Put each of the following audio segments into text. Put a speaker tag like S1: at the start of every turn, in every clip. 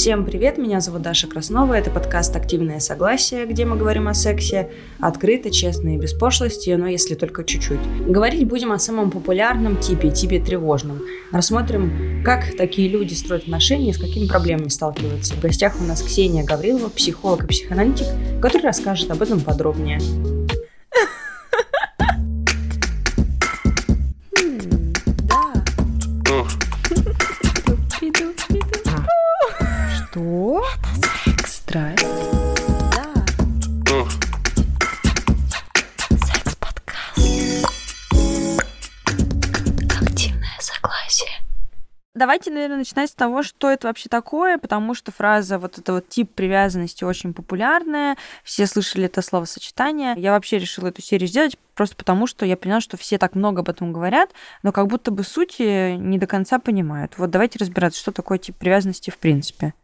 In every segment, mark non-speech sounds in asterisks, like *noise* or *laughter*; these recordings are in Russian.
S1: Всем привет, меня зовут Даша Краснова, это подкаст «Активное согласие», где мы говорим о сексе открыто, честно и без пошлости, но если только чуть-чуть. Говорить будем о самом популярном типе, типе тревожном. Рассмотрим, как такие люди строят отношения с какими проблемами сталкиваются. В гостях у нас Ксения Гаврилова, психолог и психоаналитик, который расскажет об этом подробнее.
S2: Давайте, наверное, начинать с того, что это вообще такое, потому что фраза вот это вот тип привязанности очень популярная, все слышали это словосочетание. Я вообще решила эту серию сделать просто потому, что я поняла, что все так много об этом говорят, но как будто бы сути не до конца понимают. Вот давайте разбираться, что такое тип привязанности в принципе.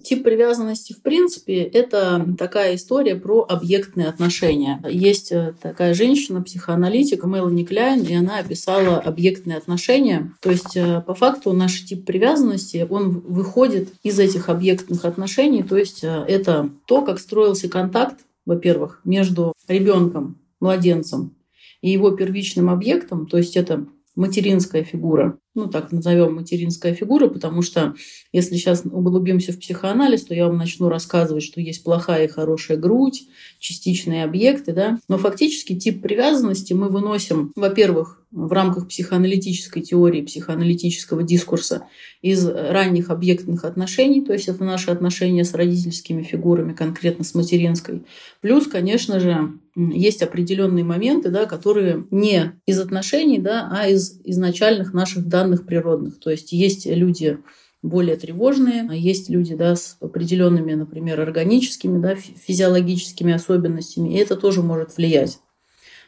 S3: Тип привязанности, в принципе, это такая история про объектные отношения. Есть э, такая женщина, психоаналитик Мелани Кляйн, и она описала объектные отношения. То есть, э, по факту, наш тип привязанности, он выходит из этих объектных отношений. То есть, э, это то, как строился контакт, во-первых, между ребенком, младенцем и его первичным объектом. То есть, это материнская фигура ну так назовем материнская фигура, потому что если сейчас углубимся в психоанализ, то я вам начну рассказывать, что есть плохая и хорошая грудь, частичные объекты, да. Но фактически тип привязанности мы выносим, во-первых, в рамках психоаналитической теории, психоаналитического дискурса из ранних объектных отношений, то есть это наши отношения с родительскими фигурами, конкретно с материнской. Плюс, конечно же, есть определенные моменты, да, которые не из отношений, да, а из изначальных наших данных природных. То есть есть люди более тревожные, а есть люди да, с определенными, например, органическими, да, физиологическими особенностями, и это тоже может влиять.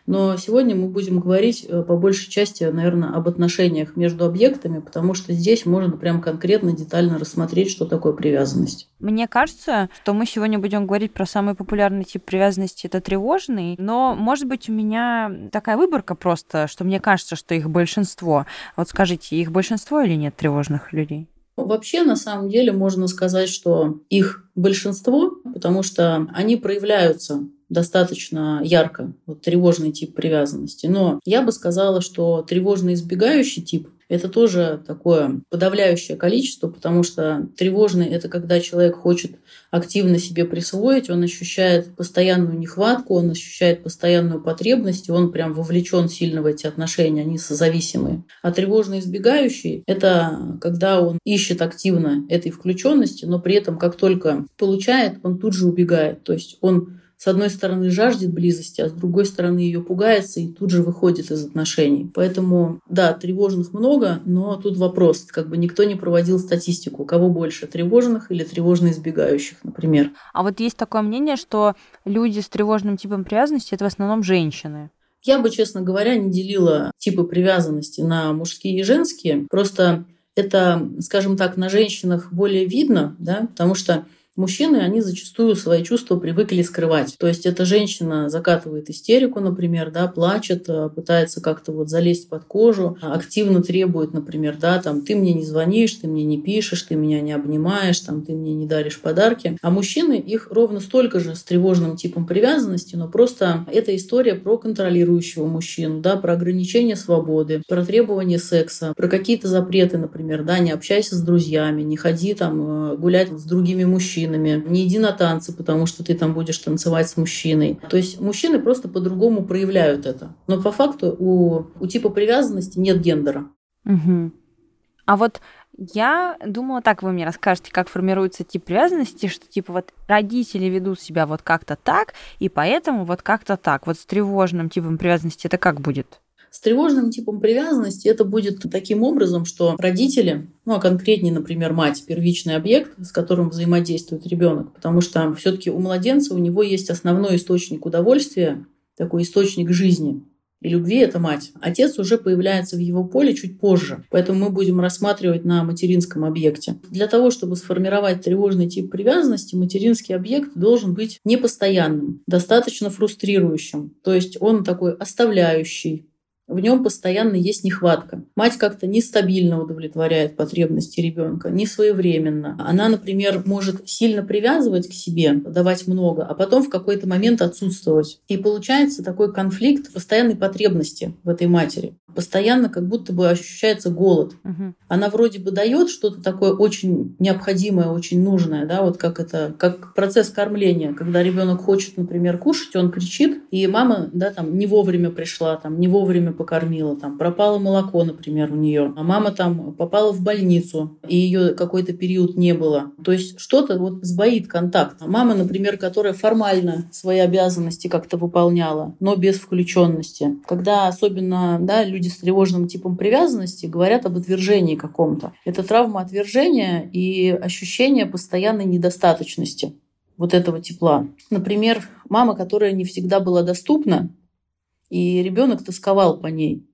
S3: Но сегодня мы будем говорить э, по большей части, наверное, об отношениях между объектами, потому что здесь можно прям конкретно, детально рассмотреть, что такое привязанность.
S2: Мне кажется, что мы сегодня будем говорить про самый популярный тип привязанности, это тревожный, но, может быть, у меня такая выборка просто, что мне кажется, что их большинство. Вот скажите, их большинство или нет тревожных людей?
S3: Вообще, на самом деле, можно сказать, что их большинство, потому что они проявляются достаточно ярко, вот тревожный тип привязанности. Но я бы сказала, что тревожно избегающий тип это тоже такое подавляющее количество, потому что тревожный – это когда человек хочет активно себе присвоить, он ощущает постоянную нехватку, он ощущает постоянную потребность, и он прям вовлечен сильно в эти отношения, они созависимые. А тревожно избегающий – это когда он ищет активно этой включенности, но при этом как только получает, он тут же убегает. То есть он с одной стороны жаждет близости, а с другой стороны ее пугается и тут же выходит из отношений. Поэтому, да, тревожных много, но тут вопрос, как бы никто не проводил статистику, кого больше, тревожных или тревожно избегающих, например.
S2: А вот есть такое мнение, что люди с тревожным типом привязанности это в основном женщины.
S3: Я бы, честно говоря, не делила типы привязанности на мужские и женские. Просто это, скажем так, на женщинах более видно, да, потому что Мужчины, они зачастую свои чувства привыкли скрывать. То есть эта женщина закатывает истерику, например, да, плачет, э, пытается как-то вот залезть под кожу, активно требует, например, да, там, ты мне не звонишь, ты мне не пишешь, ты меня не обнимаешь, там, ты мне не даришь подарки. А мужчины, их ровно столько же с тревожным типом привязанности, но просто это история про контролирующего мужчину, да, про ограничение свободы, про требование секса, про какие-то запреты, например, да, не общайся с друзьями, не ходи там э, гулять с другими мужчинами, мужчинами, не иди на танцы, потому что ты там будешь танцевать с мужчиной. То есть мужчины просто по-другому проявляют это. Но по факту у, у типа привязанности нет гендера.
S2: Угу. А вот я думала, так вы мне расскажете, как формируется тип привязанности, что типа вот родители ведут себя вот как-то так, и поэтому вот как-то так. Вот с тревожным типом привязанности это как будет?
S3: С тревожным типом привязанности это будет таким образом, что родители, ну а конкретнее, например, мать, первичный объект, с которым взаимодействует ребенок, потому что все-таки у младенца у него есть основной источник удовольствия, такой источник жизни, и любви это мать. Отец уже появляется в его поле чуть позже, поэтому мы будем рассматривать на материнском объекте. Для того, чтобы сформировать тревожный тип привязанности, материнский объект должен быть непостоянным, достаточно фрустрирующим. То есть он такой оставляющий, в нем постоянно есть нехватка. Мать как-то нестабильно удовлетворяет потребности ребенка, не своевременно. Она, например, может сильно привязывать к себе, давать много, а потом в какой-то момент отсутствовать. И получается такой конфликт постоянной потребности в этой матери. Постоянно как будто бы ощущается голод. Угу. Она вроде бы дает что-то такое очень необходимое, очень нужное, да, вот как это, как процесс кормления, когда ребенок хочет, например, кушать, он кричит, и мама, да, там не вовремя пришла, там не вовремя покормила, там пропало молоко, например, у нее, а мама там попала в больницу, и ее какой-то период не было. То есть что-то вот сбоит контакт. А мама, например, которая формально свои обязанности как-то выполняла, но без включенности. Когда особенно да, люди с тревожным типом привязанности говорят об отвержении каком-то. Это травма отвержения и ощущение постоянной недостаточности вот этого тепла. Например, мама, которая не всегда была доступна, и ребенок тосковал по ней.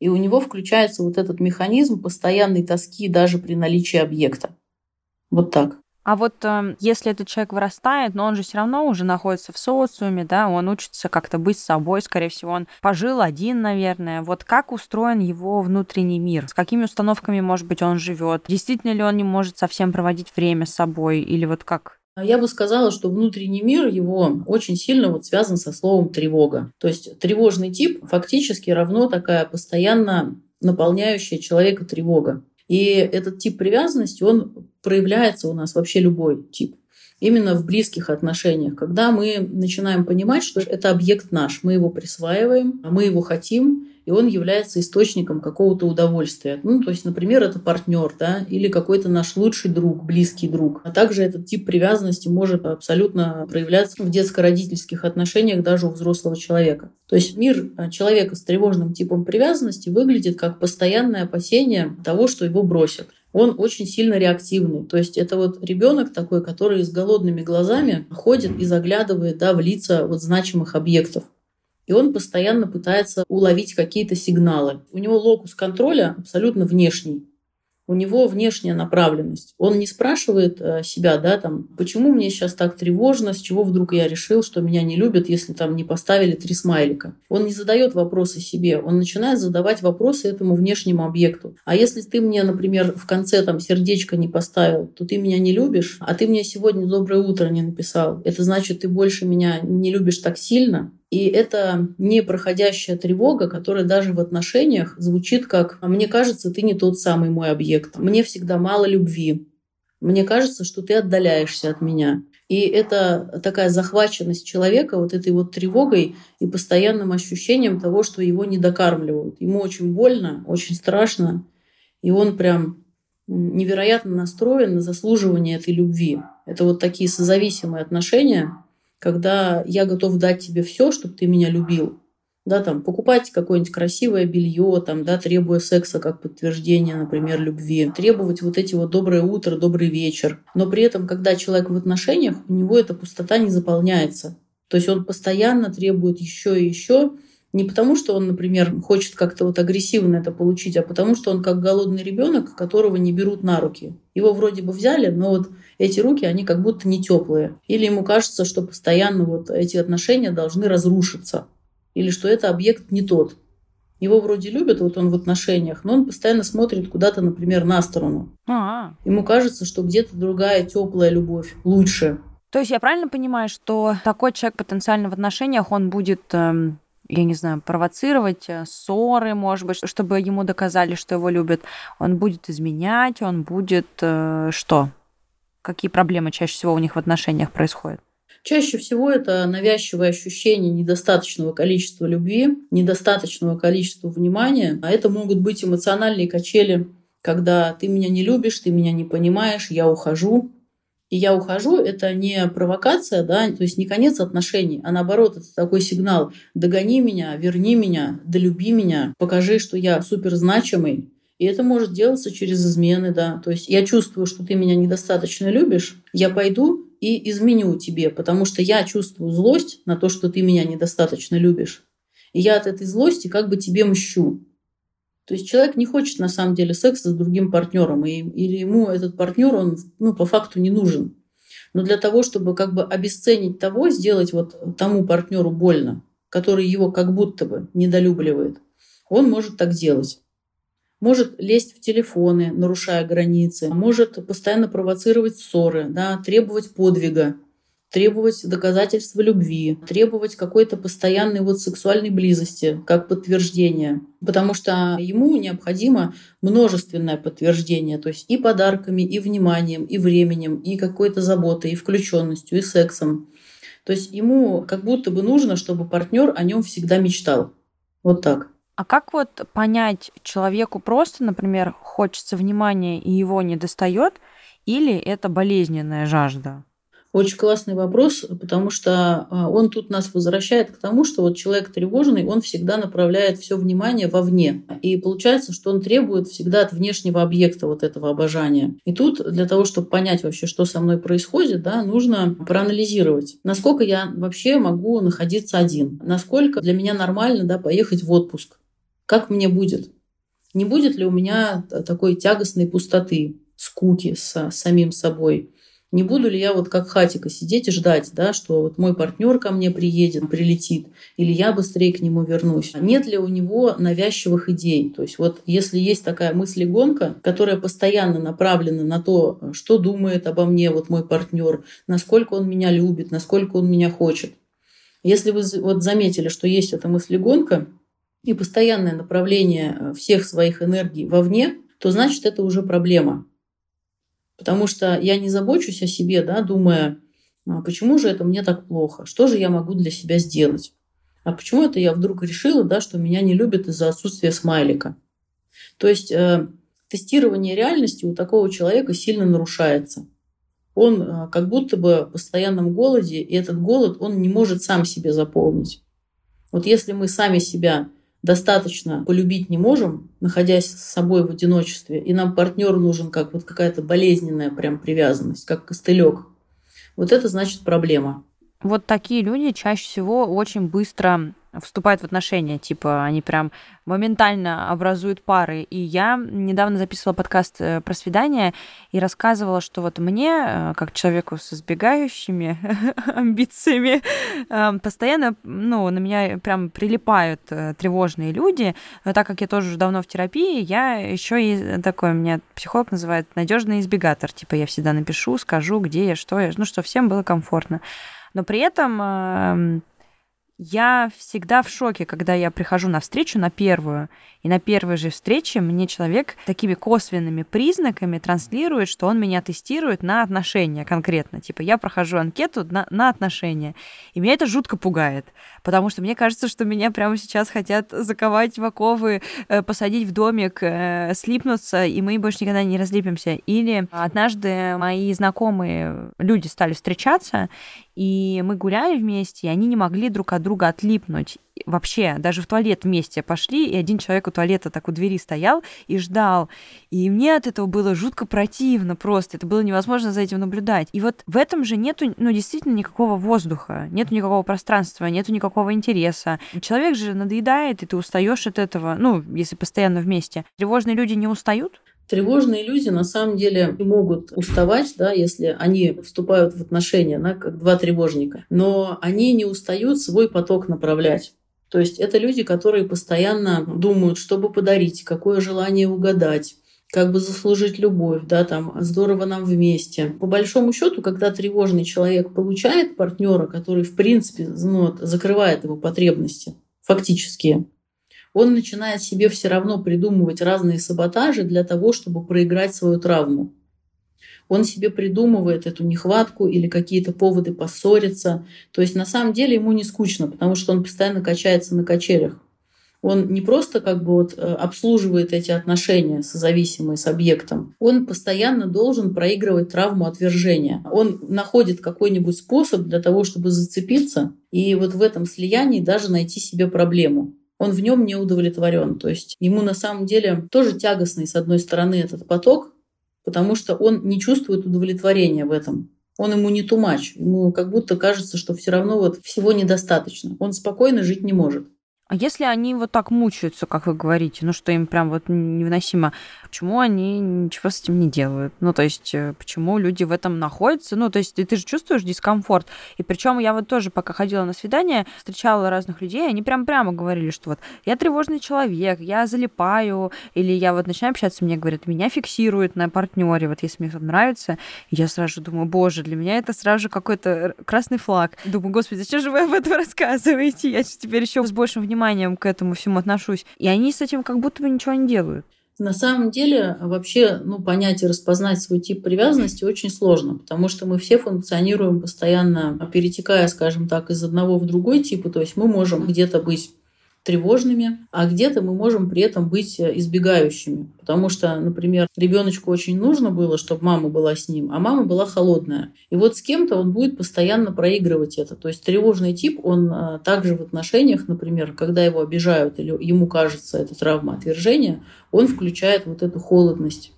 S3: И у него включается вот этот механизм постоянной тоски даже при наличии объекта. Вот так.
S2: А вот э, если этот человек вырастает, но он же все равно уже находится в социуме, да, он учится как-то быть собой, скорее всего, он пожил один, наверное. Вот как устроен его внутренний мир? С какими установками, может быть, он живет? Действительно ли он не может совсем проводить время с собой? Или вот как?
S3: Я бы сказала, что внутренний мир его очень сильно вот связан со словом тревога. То есть тревожный тип фактически равно такая постоянно наполняющая человека тревога. И этот тип привязанности, он проявляется у нас вообще любой тип. Именно в близких отношениях, когда мы начинаем понимать, что это объект наш, мы его присваиваем, мы его хотим, и он является источником какого-то удовольствия. Ну, то есть, например, это партнер, да, или какой-то наш лучший друг, близкий друг. А также этот тип привязанности может абсолютно проявляться в детско-родительских отношениях даже у взрослого человека. То есть мир а, человека с тревожным типом привязанности выглядит как постоянное опасение того, что его бросят он очень сильно реактивный. То есть это вот ребенок такой, который с голодными глазами ходит и заглядывает да, в лица вот значимых объектов и он постоянно пытается уловить какие-то сигналы. У него локус контроля абсолютно внешний у него внешняя направленность. Он не спрашивает э, себя, да, там, почему мне сейчас так тревожно, с чего вдруг я решил, что меня не любят, если там не поставили три смайлика. Он не задает вопросы себе, он начинает задавать вопросы этому внешнему объекту. А если ты мне, например, в конце там сердечко не поставил, то ты меня не любишь, а ты мне сегодня доброе утро не написал. Это значит, ты больше меня не любишь так сильно, и это непроходящая тревога, которая даже в отношениях звучит как «А «мне кажется, ты не тот самый мой объект, мне всегда мало любви, мне кажется, что ты отдаляешься от меня». И это такая захваченность человека вот этой вот тревогой и постоянным ощущением того, что его не докармливают. Ему очень больно, очень страшно, и он прям невероятно настроен на заслуживание этой любви. Это вот такие созависимые отношения, когда я готов дать тебе все, чтобы ты меня любил. Да, там, покупать какое-нибудь красивое белье, там, да, требуя секса как подтверждение, например, любви, требовать вот эти вот доброе утро, добрый вечер. Но при этом, когда человек в отношениях, у него эта пустота не заполняется. То есть он постоянно требует еще и еще, не потому, что он, например, хочет как-то вот агрессивно это получить, а потому, что он как голодный ребенок, которого не берут на руки. Его вроде бы взяли, но вот эти руки, они как будто не теплые. Или ему кажется, что постоянно вот эти отношения должны разрушиться. Или что это объект не тот. Его вроде любят, вот он в отношениях, но он постоянно смотрит куда-то, например, на сторону. А-а. Ему кажется, что где-то другая теплая любовь лучше.
S2: То есть я правильно понимаю, что такой человек потенциально в отношениях, он будет эм, я не знаю, провоцировать э, ссоры, может быть, чтобы ему доказали, что его любят. Он будет изменять, он будет э, что? Какие проблемы чаще всего у них в отношениях происходят?
S3: Чаще всего это навязчивое ощущение недостаточного количества любви, недостаточного количества внимания, а это могут быть эмоциональные качели, когда ты меня не любишь, ты меня не понимаешь, я ухожу, и я ухожу, это не провокация, да, то есть не конец отношений, а наоборот, это такой сигнал «догони меня, верни меня, долюби меня, покажи, что я супер значимый». И это может делаться через измены, да. То есть я чувствую, что ты меня недостаточно любишь, я пойду и изменю тебе, потому что я чувствую злость на то, что ты меня недостаточно любишь. И я от этой злости как бы тебе мщу. То есть человек не хочет на самом деле секса с другим партнером, и, или ему этот партнер, он ну, по факту не нужен. Но для того, чтобы как бы обесценить того, сделать вот тому партнеру больно, который его как будто бы недолюбливает, Он может так делать. Может лезть в телефоны, нарушая границы, может постоянно провоцировать ссоры, да, требовать подвига, требовать доказательства любви, требовать какой-то постоянной вот сексуальной близости как подтверждение. Потому что ему необходимо множественное подтверждение, то есть и подарками, и вниманием, и временем, и какой-то заботой, и включенностью, и сексом. То есть ему как будто бы нужно, чтобы партнер о нем всегда мечтал. Вот так.
S2: А как вот понять человеку просто, например, хочется внимания и его не достает, или это болезненная жажда?
S3: Очень классный вопрос, потому что а, он тут нас возвращает к тому, что вот человек тревожный, он всегда направляет все внимание вовне. И получается, что он требует всегда от внешнего объекта вот этого обожания. И тут для того, чтобы понять вообще, что со мной происходит, да, нужно проанализировать, насколько я вообще могу находиться один, насколько для меня нормально да, поехать в отпуск, как мне будет. Не будет ли у меня такой тягостной пустоты, скуки с самим собой? Не буду ли я вот как хатика сидеть и ждать, да, что вот мой партнер ко мне приедет, прилетит, или я быстрее к нему вернусь. Нет ли у него навязчивых идей? То есть вот если есть такая мыслегонка, которая постоянно направлена на то, что думает обо мне вот мой партнер, насколько он меня любит, насколько он меня хочет. Если вы вот заметили, что есть эта мыслегонка и постоянное направление всех своих энергий вовне, то значит это уже проблема. Потому что я не забочусь о себе, да, думая, а почему же это мне так плохо? Что же я могу для себя сделать? А почему это я вдруг решила, да, что меня не любят из-за отсутствия смайлика? То есть э, тестирование реальности у такого человека сильно нарушается. Он э, как будто бы в постоянном голоде, и этот голод он не может сам себе заполнить. Вот если мы сами себя достаточно полюбить не можем, находясь с собой в одиночестве, и нам партнер нужен как вот какая-то болезненная прям привязанность, как костылек. Вот это значит проблема.
S2: Вот такие люди чаще всего очень быстро вступают в отношения, типа они прям моментально образуют пары. И я недавно записывала подкаст э, про свидание и рассказывала, что вот мне, э, как человеку с избегающими *laughs* амбициями, э, постоянно, ну, на меня прям прилипают тревожные люди. Но так как я тоже давно в терапии, я еще и такой, меня психолог называет надежный избегатор. Типа я всегда напишу, скажу, где я, что я, ну, что всем было комфортно. Но при этом эм, я всегда в шоке, когда я прихожу на встречу, на первую, и на первой же встрече мне человек такими косвенными признаками транслирует, что он меня тестирует на отношения конкретно. Типа я прохожу анкету на, на отношения. И меня это жутко пугает, потому что мне кажется, что меня прямо сейчас хотят заковать в оковы, э, посадить в домик, э, слипнуться, и мы больше никогда не разлипимся. Или однажды мои знакомые люди стали встречаться, и мы гуляли вместе, и они не могли друг от друга отлипнуть. Вообще, даже в туалет вместе пошли, и один человек у туалета так у двери стоял и ждал. И мне от этого было жутко противно просто. Это было невозможно за этим наблюдать. И вот в этом же нету, ну, действительно никакого воздуха, нету никакого пространства, нету никакого интереса. Человек же надоедает, и ты устаешь от этого, ну, если постоянно вместе. Тревожные люди не устают?
S3: Тревожные люди на самом деле могут уставать, да, если они вступают в отношения, да, как два тревожника, но они не устают свой поток направлять. То есть это люди, которые постоянно думают, что бы подарить, какое желание угадать, как бы заслужить любовь, да, там, здорово нам вместе. По большому счету, когда тревожный человек получает партнера, который, в принципе, ну, закрывает его потребности, фактически, он начинает себе все равно придумывать разные саботажи для того, чтобы проиграть свою травму. Он себе придумывает эту нехватку или какие-то поводы поссориться. То есть на самом деле ему не скучно, потому что он постоянно качается на качелях. Он не просто как бы вот э, обслуживает эти отношения созависимые с объектом, он постоянно должен проигрывать травму отвержения. Он находит какой-нибудь способ для того, чтобы зацепиться, и вот в этом слиянии даже найти себе проблему он в нем не удовлетворен. То есть ему на самом деле тоже тягостный, с одной стороны, этот поток, потому что он не чувствует удовлетворения в этом. Он ему не тумач. Ему как будто кажется, что все равно вот всего недостаточно. Он спокойно жить не может.
S2: А если они вот так мучаются, как вы говорите, ну что им прям вот невыносимо, почему они ничего с этим не делают? Ну то есть э, почему люди в этом находятся? Ну то есть ты, ты же чувствуешь дискомфорт. И причем я вот тоже пока ходила на свидание, встречала разных людей, они прям прямо говорили, что вот я тревожный человек, я залипаю, или я вот начинаю общаться, мне говорят, меня фиксируют на партнере, вот если мне кто-то нравится, я сразу же думаю, боже, для меня это сразу же какой-то красный флаг. Думаю, господи, зачем же вы об этом *laughs* рассказываете? Я теперь еще с большим вниманием к этому всему отношусь. И они с этим как будто бы ничего не делают.
S3: На самом деле, вообще, ну, понять и распознать свой тип привязанности очень сложно, потому что мы все функционируем постоянно, перетекая, скажем так, из одного в другой тип. То есть мы можем где-то быть тревожными, а где-то мы можем при этом быть э, избегающими. Потому что, например, ребеночку очень нужно было, чтобы мама была с ним, а мама была холодная. И вот с кем-то он будет постоянно проигрывать это. То есть тревожный тип, он э, также в отношениях, например, когда его обижают или ему кажется это травма отвержения, он включает вот эту холодность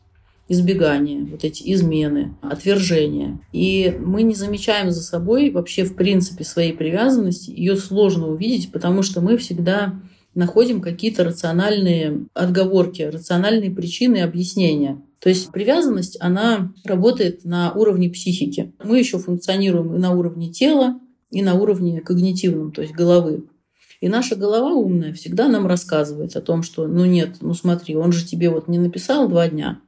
S3: избегание, вот эти измены, отвержения. И мы не замечаем за собой вообще в принципе своей привязанности. Ее сложно увидеть, потому что мы всегда находим какие-то рациональные отговорки, рациональные причины объяснения. То есть привязанность, она работает на уровне психики. Мы еще функционируем и на уровне тела, и на уровне когнитивном, то есть головы. И наша голова умная всегда нам рассказывает о том, что ну нет, ну смотри, он же тебе вот не написал два дня,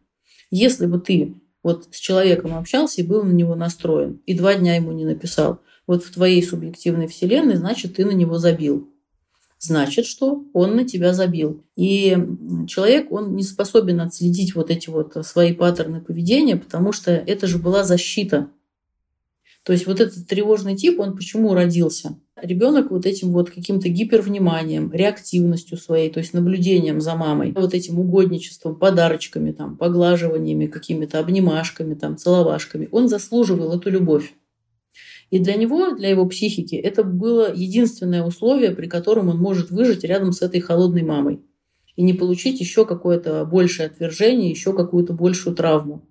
S3: если бы ты вот с человеком общался и был на него настроен, и два дня ему не написал, вот в твоей субъективной вселенной, значит, ты на него забил. Значит, что он на тебя забил. И человек, он не способен отследить вот эти вот свои паттерны поведения, потому что это же была защита. То есть вот этот тревожный тип, он почему родился? Ребенок вот этим вот каким-то гипервниманием, реактивностью своей, то есть наблюдением за мамой, вот этим угодничеством, подарочками, там, поглаживаниями, какими-то обнимашками, там, целовашками, он заслуживал эту любовь. И для него, для его психики, это было единственное условие, при котором он может выжить рядом с этой холодной мамой и не получить еще какое-то большее отвержение, еще какую-то большую травму.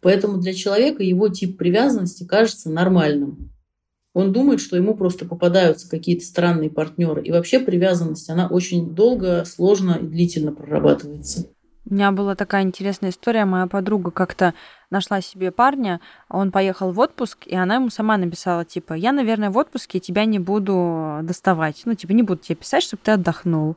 S3: Поэтому для человека его тип привязанности кажется нормальным. Он думает, что ему просто попадаются какие-то странные партнеры. И вообще привязанность, она очень долго, сложно и длительно прорабатывается.
S2: У меня была такая интересная история. Моя подруга как-то нашла себе парня, он поехал в отпуск, и она ему сама написала, типа, я, наверное, в отпуске тебя не буду доставать. Ну, типа, не буду тебе писать, чтобы ты отдохнул.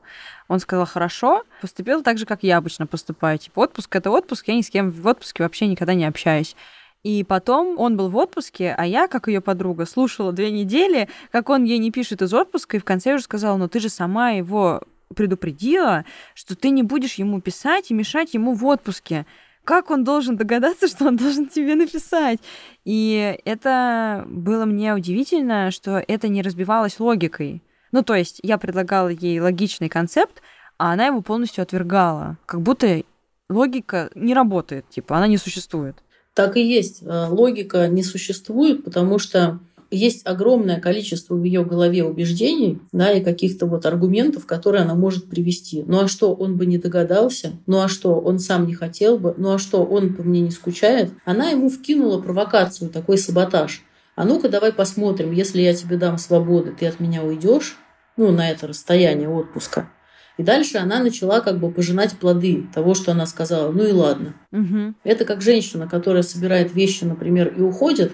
S2: Он сказал, хорошо, поступил так же, как я обычно поступаю. Типа, отпуск — это отпуск, я ни с кем в отпуске вообще никогда не общаюсь. И потом он был в отпуске, а я, как ее подруга, слушала две недели, как он ей не пишет из отпуска, и в конце уже сказала, ну ты же сама его предупредила, что ты не будешь ему писать и мешать ему в отпуске. Как он должен догадаться, *laughs* что он должен тебе написать? И это было мне удивительно, что это не разбивалось логикой. Ну, то есть я предлагала ей логичный концепт, а она его полностью отвергала. Как будто логика не работает, типа, она не существует.
S3: Так и есть. Э, логика не существует, потому что есть огромное количество в ее голове убеждений, да, и каких-то вот аргументов, которые она может привести. Ну а что, он бы не догадался? Ну а что, он сам не хотел бы? Ну а что, он по мне не скучает? Она ему вкинула провокацию, такой саботаж. А ну-ка давай посмотрим, если я тебе дам свободы, ты от меня уйдешь, ну, на это расстояние отпуска. И дальше она начала как бы пожинать плоды того, что она сказала. Ну и ладно.
S2: Угу.
S3: Это как женщина, которая собирает вещи, например, и уходит,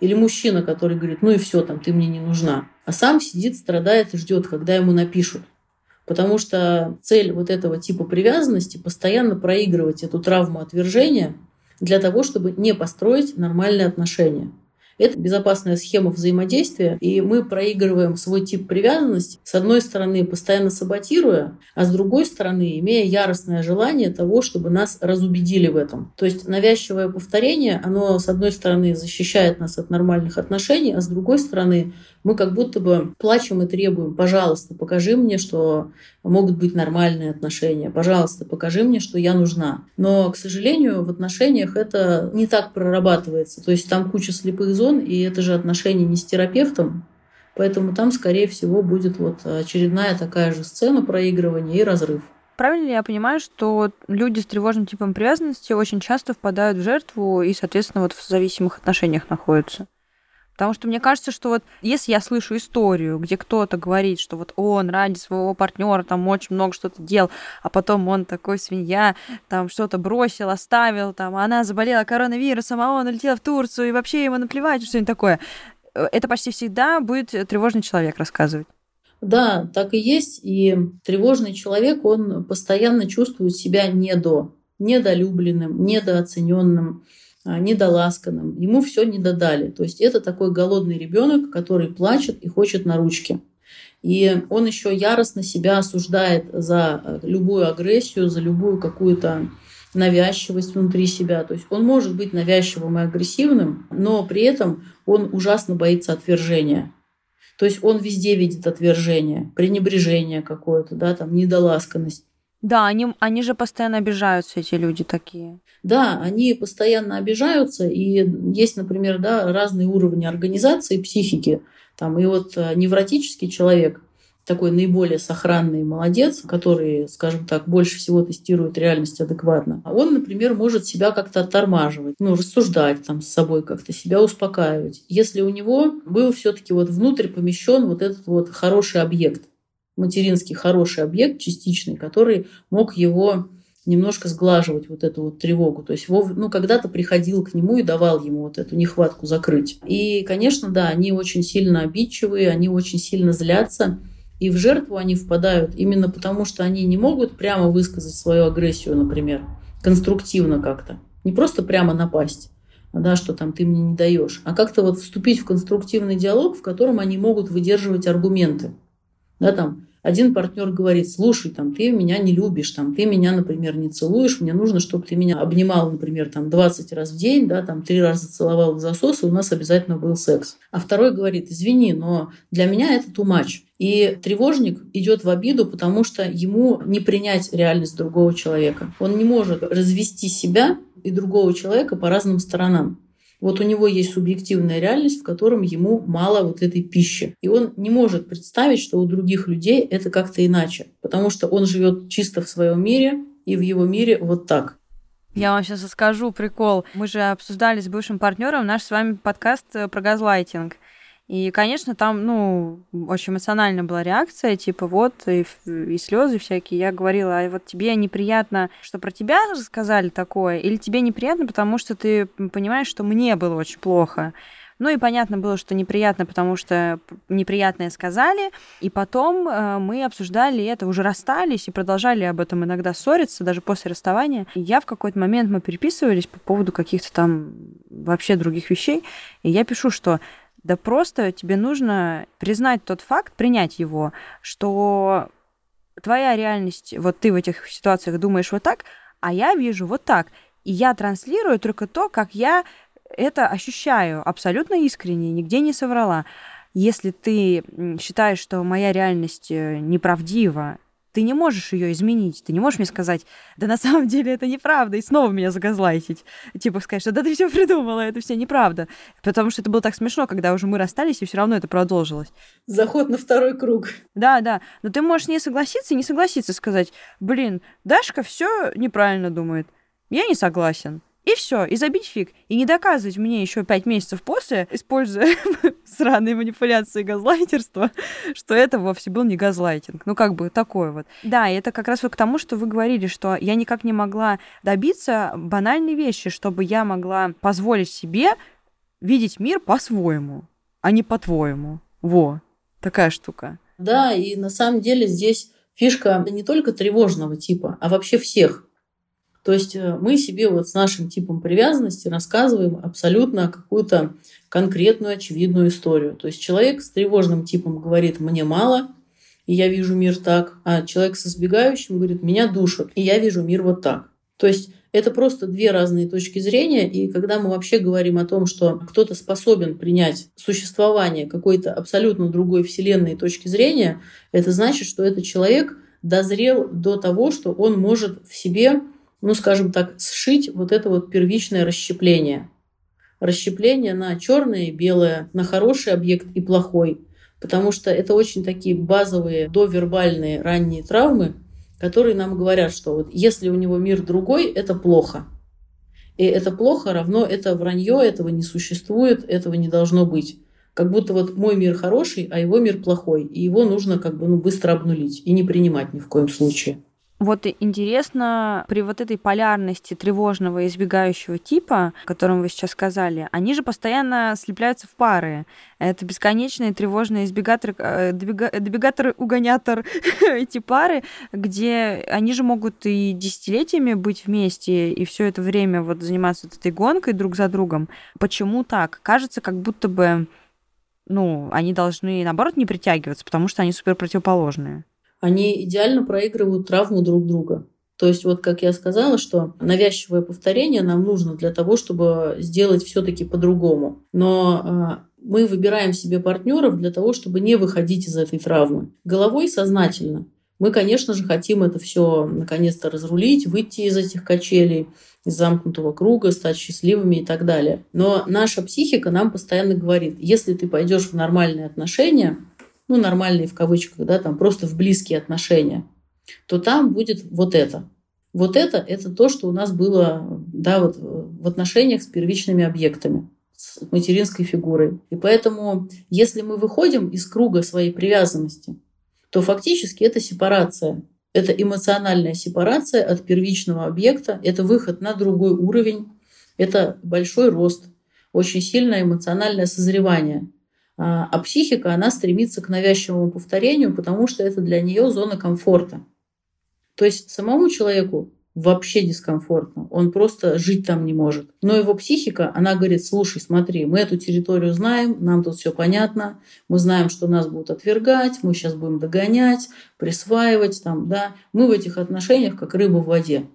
S3: или мужчина, который говорит, ну и все, там, ты мне не нужна. А сам сидит, страдает и ждет, когда ему напишут. Потому что цель вот этого типа привязанности постоянно проигрывать эту травму отвержения для того, чтобы не построить нормальные отношения. Это безопасная схема взаимодействия, и мы проигрываем свой тип привязанности, с одной стороны, постоянно саботируя, а с другой стороны, имея яростное желание того, чтобы нас разубедили в этом. То есть навязчивое повторение, оно, с одной стороны, защищает нас от нормальных отношений, а с другой стороны, мы как будто бы плачем и требуем, пожалуйста, покажи мне, что могут быть нормальные отношения, пожалуйста, покажи мне, что я нужна. Но, к сожалению, в отношениях это не так прорабатывается. То есть там куча слепых зон, и это же отношения не с терапевтом, Поэтому там, скорее всего, будет вот очередная такая же сцена проигрывания и разрыв.
S2: Правильно ли я понимаю, что люди с тревожным типом привязанности очень часто впадают в жертву и, соответственно, вот в зависимых отношениях находятся? Потому что мне кажется, что вот если я слышу историю, где кто-то говорит, что вот он ради своего партнера там очень много что-то делал, а потом он такой свинья, там что-то бросил, оставил, там, а она заболела коронавирусом, а он улетел в Турцию, и вообще ему наплевать, что-нибудь такое. Э, это почти всегда будет тревожный человек рассказывать.
S3: Да, так и есть. И тревожный человек, он постоянно чувствует себя недо, недолюбленным, недооцененным недоласканным, ему все не додали. То есть это такой голодный ребенок, который плачет и хочет на ручки. И он еще яростно себя осуждает за э, любую агрессию, за любую какую-то навязчивость внутри себя. То есть он может быть навязчивым и агрессивным, но при этом он ужасно боится отвержения. То есть он везде видит отвержение, пренебрежение какое-то, да, там, недоласканность.
S2: Да, они, они же постоянно обижаются, эти люди такие.
S3: Да, они постоянно обижаются, и есть, например, да, разные уровни организации психики. Там, и вот э, невротический человек, такой наиболее сохранный молодец, который, скажем так, больше всего тестирует реальность адекватно, он, например, может себя как-то оттормаживать, ну, рассуждать там с собой как-то, себя успокаивать. Если у него был все таки вот внутрь помещен вот этот вот хороший объект, материнский хороший объект частичный, который мог его немножко сглаживать вот эту вот тревогу. То есть Вов, ну, когда-то приходил к нему и давал ему вот эту нехватку закрыть. И, конечно, да, они очень сильно обидчивые, они очень сильно злятся. И в жертву они впадают именно потому, что они не могут прямо высказать свою агрессию, например, конструктивно как-то. Не просто прямо напасть, да, что там ты мне не даешь, а как-то вот вступить в конструктивный диалог, в котором они могут выдерживать аргументы. Да, там, один партнер говорит, слушай, там, ты меня не любишь, там, ты меня, например, не целуешь, мне нужно, чтобы ты меня обнимал, например, там, 20 раз в день, да, там, три раза целовал в засос, и у нас обязательно был секс. А второй говорит, извини, но для меня это much. И тревожник идет в обиду, потому что ему не принять реальность другого человека. Он не может развести себя и другого человека по разным сторонам. Вот у него есть субъективная реальность, в котором ему мало вот этой пищи. И он не может представить, что у других людей это как-то иначе, потому что он живет чисто в своем мире, и в его мире вот так.
S2: Я вам сейчас расскажу прикол. Мы же обсуждали с бывшим партнером наш с вами подкаст э, про газлайтинг. И, конечно, там, ну, очень эмоциональная была реакция, типа вот, и, и слезы всякие. Я говорила, а вот тебе неприятно, что про тебя рассказали такое, или тебе неприятно, потому что ты понимаешь, что мне было очень плохо. Ну и понятно было, что неприятно, потому что неприятное сказали. И потом э, мы обсуждали это, уже расстались и продолжали об этом иногда ссориться, даже после расставания. И я в какой-то момент мы переписывались по поводу каких-то там вообще других вещей. И я пишу, что да просто тебе нужно признать тот факт, принять его, что твоя реальность, вот ты в этих ситуациях думаешь вот так, а я вижу вот так. И я транслирую только то, как я это ощущаю абсолютно искренне, нигде не соврала. Если ты считаешь, что моя реальность э, неправдива, ты не можешь ее изменить. Ты не можешь мне сказать, да на самом деле это неправда, и снова меня загазлайтить. Типа сказать, что да ты все придумала, это все неправда. Потому что это было так смешно, когда уже мы расстались, и все равно это продолжилось.
S3: Заход на второй круг.
S2: Да, да. Но ты можешь не согласиться и не согласиться сказать, блин, Дашка все неправильно думает. Я не согласен. И все, и забить фиг. И не доказывать мне еще пять месяцев после, используя *laughs* сраные манипуляции и газлайтерство, что это вовсе был не газлайтинг. Ну, как бы такое вот. Да, и это как раз вот к тому, что вы говорили, что я никак не могла добиться банальной вещи, чтобы я могла позволить себе видеть мир по-своему, а не по-твоему. Во, такая штука.
S3: Да, и на самом деле здесь фишка не только тревожного типа, а вообще всех. То есть э, мы себе вот с нашим типом привязанности рассказываем абсолютно какую-то конкретную, очевидную историю. То есть человек с тревожным типом говорит «мне мало», и я вижу мир так, а человек с избегающим говорит «меня душат», и я вижу мир вот так. То есть это просто две разные точки зрения, и когда мы вообще говорим о том, что кто-то способен принять существование какой-то абсолютно другой вселенной точки зрения, это значит, что этот человек дозрел до того, что он может в себе ну, скажем так, сшить вот это вот первичное расщепление. Расщепление на черное и белое, на хороший объект и плохой. Потому что это очень такие базовые довербальные ранние травмы, которые нам говорят, что вот если у него мир другой, это плохо. И это плохо равно это вранье, этого не существует, этого не должно быть. Как будто вот мой мир хороший, а его мир плохой, и его нужно как бы ну, быстро обнулить и не принимать ни в коем случае.
S2: Вот интересно, при вот этой полярности тревожного избегающего типа, о котором вы сейчас сказали, они же постоянно слепляются в пары. Это бесконечные тревожные избегаторы, э, добегатор, угонятор, *laughs* эти пары, где они же могут и десятилетиями быть вместе, и все это время вот заниматься вот этой гонкой друг за другом. Почему так? Кажется, как будто бы ну, они должны, наоборот, не притягиваться, потому что они супер противоположные
S3: они идеально проигрывают травму друг друга. То есть вот как я сказала, что навязчивое повторение нам нужно для того, чтобы сделать все-таки по-другому. Но а, мы выбираем себе партнеров для того, чтобы не выходить из этой травмы. Головой сознательно. Мы, конечно же, хотим это все наконец-то разрулить, выйти из этих качелей, из замкнутого круга, стать счастливыми и так далее. Но наша психика нам постоянно говорит, если ты пойдешь в нормальные отношения, ну, нормальные в кавычках, да, там просто в близкие отношения, то там будет вот это. Вот это – это то, что у нас было да, вот в отношениях с первичными объектами, с материнской фигурой. И поэтому, если мы выходим из круга своей привязанности, то фактически это сепарация. Это эмоциональная сепарация от первичного объекта, это выход на другой уровень, это большой рост, очень сильное эмоциональное созревание – а, а психика, она стремится к навязчивому повторению, потому что это для нее зона комфорта. То есть самому человеку вообще дискомфортно. Он просто жить там не может. Но его психика, она говорит, слушай, смотри, мы эту территорию знаем, нам тут все понятно, мы знаем, что нас будут отвергать, мы сейчас будем догонять, присваивать, там, да. Мы в этих отношениях как рыба в воде.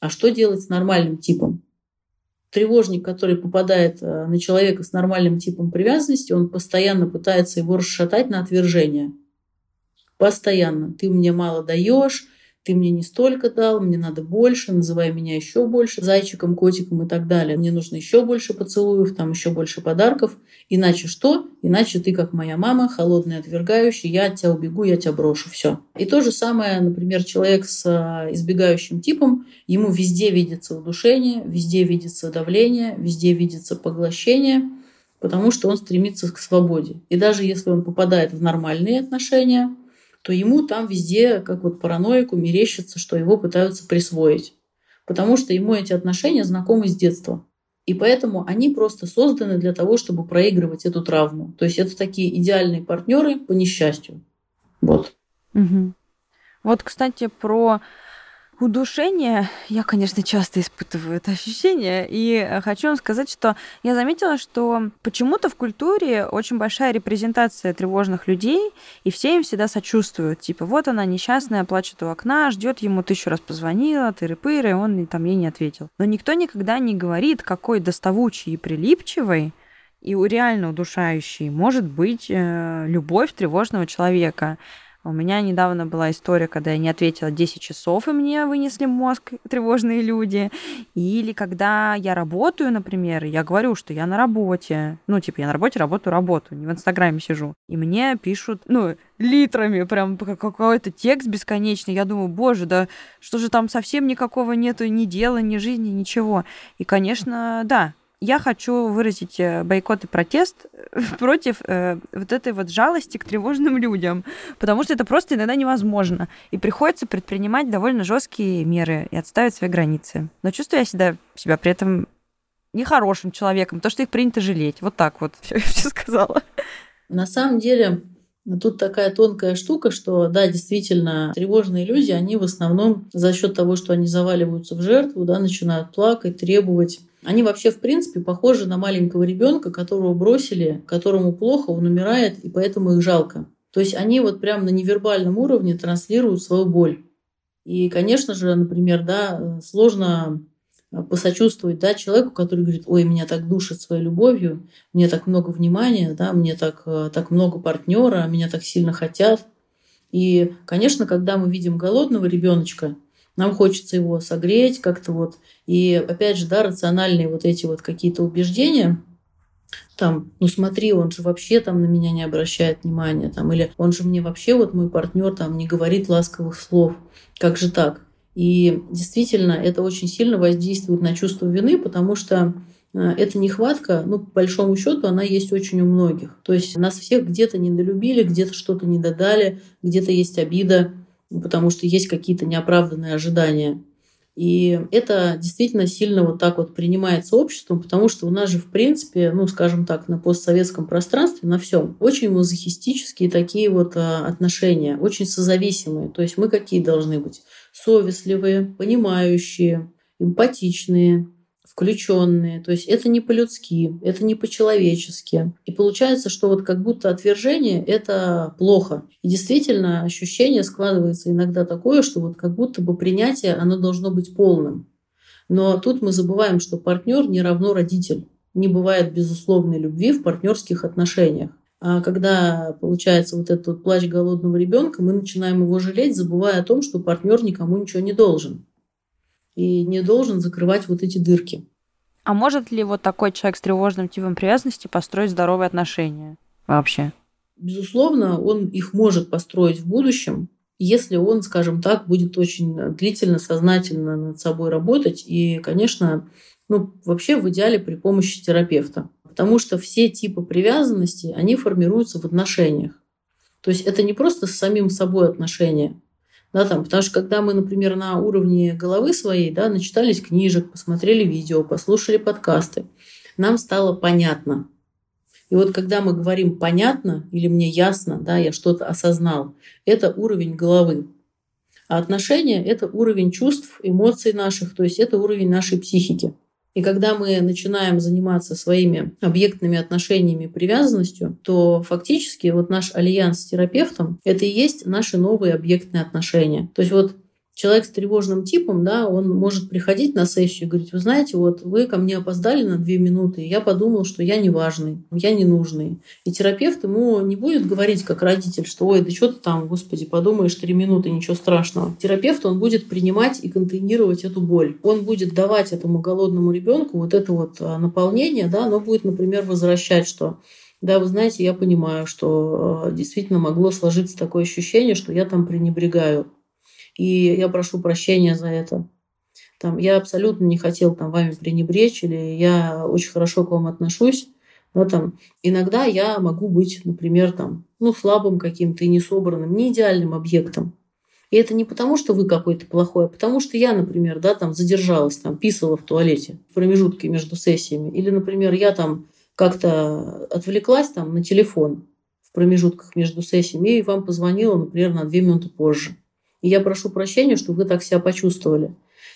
S3: А что делать с нормальным типом? Тревожник, который попадает э, на человека с нормальным типом привязанности, он постоянно пытается его расшатать на отвержение. Постоянно. Ты мне мало даешь, ты мне не столько дал, мне надо больше, называй меня еще больше зайчиком, котиком и так далее. Мне нужно еще больше поцелуев, там еще больше подарков. Иначе что? Иначе ты как моя мама, холодная, отвергающая, я от тебя убегу, я тебя брошу, все. И то же самое, например, человек с а, избегающим типом, ему везде видится удушение, везде видится давление, везде видится поглощение, потому что он стремится к свободе. И даже если он попадает в нормальные отношения, то ему там везде, как вот параноику, мерещится, что его пытаются присвоить. Потому что ему эти отношения знакомы с детства. И поэтому они просто созданы для того, чтобы проигрывать эту травму. То есть это такие идеальные партнеры по несчастью. Вот.
S2: Угу. Вот, кстати, про удушение, я, конечно, часто испытываю это ощущение, и э, хочу вам сказать, что я заметила, что почему-то в культуре очень большая репрезентация тревожных людей, и все им всегда сочувствуют. Типа, вот она несчастная, плачет у окна, ждет ему тысячу раз позвонила, тыры-пыры, он там ей не ответил. Но никто никогда не говорит, какой доставучий и прилипчивый и реально удушающий может быть э, любовь тревожного человека. У меня недавно была история, когда я не ответила 10 часов, и мне вынесли мозг тревожные люди. Или когда я работаю, например, я говорю, что я на работе. Ну, типа, я на работе работаю, работаю, не в Инстаграме сижу. И мне пишут, ну, литрами, прям какой-то текст бесконечный. Я думаю, боже, да что же там совсем никакого нету ни дела, ни жизни, ничего. И, конечно, да, я хочу выразить э, бойкот и протест э, *laughs* против э, вот этой вот жалости к тревожным людям, потому что это просто иногда невозможно, и приходится предпринимать довольно жесткие меры и отставить свои границы. Но чувствую я себя, себя при этом нехорошим человеком, то, что их принято жалеть. Вот так вот *laughs* все, все сказала.
S3: На самом деле, Тут такая тонкая штука, что да, действительно, тревожные люди, они в основном за счет того, что они заваливаются в жертву, да, начинают плакать, требовать они вообще, в принципе, похожи на маленького ребенка, которого бросили, которому плохо, он умирает, и поэтому их жалко. То есть они вот прямо на невербальном уровне транслируют свою боль. И, конечно же, например, да, сложно посочувствовать да, человеку, который говорит, ой, меня так душит своей любовью, мне так много внимания, да, мне так, так много партнера, меня так сильно хотят. И, конечно, когда мы видим голодного ребеночка, нам хочется его согреть как-то вот. И опять же, да, рациональные вот эти вот какие-то убеждения, там, ну смотри, он же вообще там на меня не обращает внимания, там, или он же мне вообще, вот мой партнер там не говорит ласковых слов. Как же так? И действительно, это очень сильно воздействует на чувство вины, потому что э, эта нехватка, ну, по большому счету, она есть очень у многих. То есть нас всех где-то недолюбили, где-то что-то не додали, где-то есть обида, потому что есть какие-то неоправданные ожидания. И это действительно сильно вот так вот принимается обществом, потому что у нас же, в принципе, ну, скажем так, на постсоветском пространстве, на всем, очень мазохистические такие вот а, отношения, очень созависимые. То есть мы какие должны быть? Совестливые, понимающие, эмпатичные, включенные. То есть это не по-людски, это не по-человечески. И получается, что вот как будто отвержение — это плохо. И действительно ощущение складывается иногда такое, что вот как будто бы принятие, оно должно быть полным. Но тут мы забываем, что партнер не равно родитель. Не бывает безусловной любви в партнерских отношениях. А когда получается вот этот вот плач голодного ребенка, мы начинаем его жалеть, забывая о том, что партнер никому ничего не должен и не должен закрывать вот эти дырки.
S2: А может ли вот такой человек с тревожным типом привязанности построить здоровые отношения вообще?
S3: Безусловно, он их может построить в будущем, если он, скажем так, будет очень длительно, сознательно над собой работать. И, конечно, ну, вообще в идеале при помощи терапевта. Потому что все типы привязанности, они формируются в отношениях. То есть это не просто с самим собой отношения, да, там, потому что когда мы, например, на уровне головы своей, да, начитались книжек, посмотрели видео, послушали подкасты, нам стало понятно. И вот когда мы говорим понятно или мне ясно, да, я что-то осознал, это уровень головы. А отношения – это уровень чувств, эмоций наших, то есть это уровень нашей психики. И когда мы начинаем заниматься своими объектными отношениями, привязанностью, то фактически вот наш альянс с терапевтом – это и есть наши новые объектные отношения. То есть вот человек с тревожным типом, да, он может приходить на сессию и говорить, вы знаете, вот вы ко мне опоздали на две минуты, и я подумал, что я не важный, я не нужный. И терапевт ему не будет говорить как родитель, что ой, да что ты там, господи, подумаешь, три минуты, ничего страшного. Терапевт, он будет принимать и контейнировать эту боль. Он будет давать этому голодному ребенку вот это вот а, наполнение, да, оно будет, например, возвращать, что да, вы знаете, я понимаю, что а, действительно могло сложиться такое ощущение, что я там пренебрегаю и я прошу прощения за это. Там, я абсолютно не хотел там, вами пренебречь, или я очень хорошо к вам отношусь. Да, там, иногда я могу быть, например, там, ну, слабым каким-то и несобранным, не идеальным объектом. И это не потому, что вы какой-то плохой, а потому что я, например, да, там задержалась, там, писала в туалете в промежутке между сессиями. Или, например, я там как-то отвлеклась там на телефон в промежутках между сессиями и вам позвонила, например, на две минуты позже. И я прошу прощения, что вы так себя почувствовали.